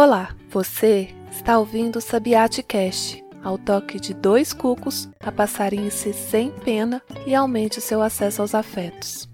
Olá, você está ouvindo o Sabiate Cast, ao toque de dois cucos, a passarinhe-se sem pena e aumente o seu acesso aos afetos.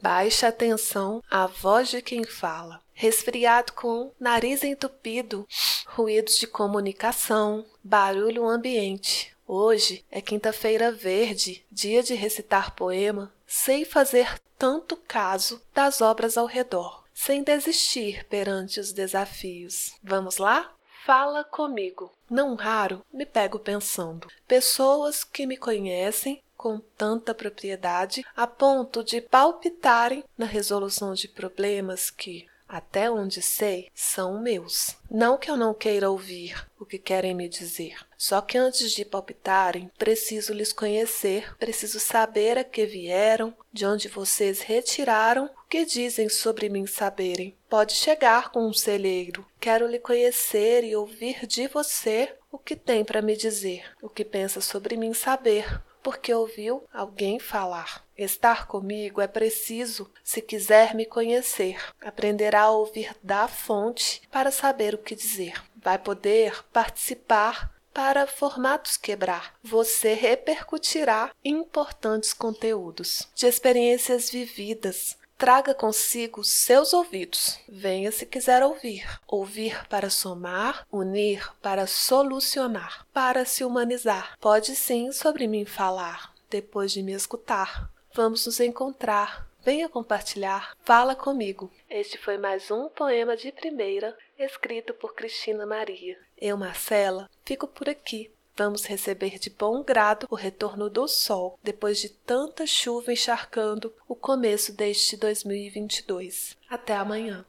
Baixa atenção à voz de quem fala. Resfriado com nariz entupido, ruídos de comunicação, barulho ambiente, Hoje é quinta-feira verde, dia de recitar poema, sei fazer tanto caso das obras ao redor, sem desistir perante os desafios. Vamos lá? Fala comigo. Não raro me pego pensando. Pessoas que me conhecem com tanta propriedade a ponto de palpitarem na resolução de problemas que, até onde sei, são meus. Não que eu não queira ouvir o que querem me dizer, só que antes de palpitarem, preciso lhes conhecer, preciso saber a que vieram, de onde vocês retiraram o que dizem sobre mim saberem. Pode chegar com um celheiro. Quero lhe conhecer e ouvir de você o que tem para me dizer, o que pensa sobre mim saber, porque ouviu alguém falar. Estar comigo é preciso se quiser me conhecer. Aprenderá a ouvir da fonte para saber o que dizer. Vai poder participar para formatos quebrar. Você repercutirá importantes conteúdos de experiências vividas, Traga consigo seus ouvidos. Venha se quiser ouvir. Ouvir para somar, unir para solucionar, para se humanizar. Pode sim sobre mim falar, depois de me escutar. Vamos nos encontrar. Venha compartilhar. Fala comigo. Este foi mais um poema de primeira, escrito por Cristina Maria. Eu, Marcela, fico por aqui Vamos receber de bom grado o retorno do sol depois de tanta chuva encharcando o começo deste 2022. Até amanhã.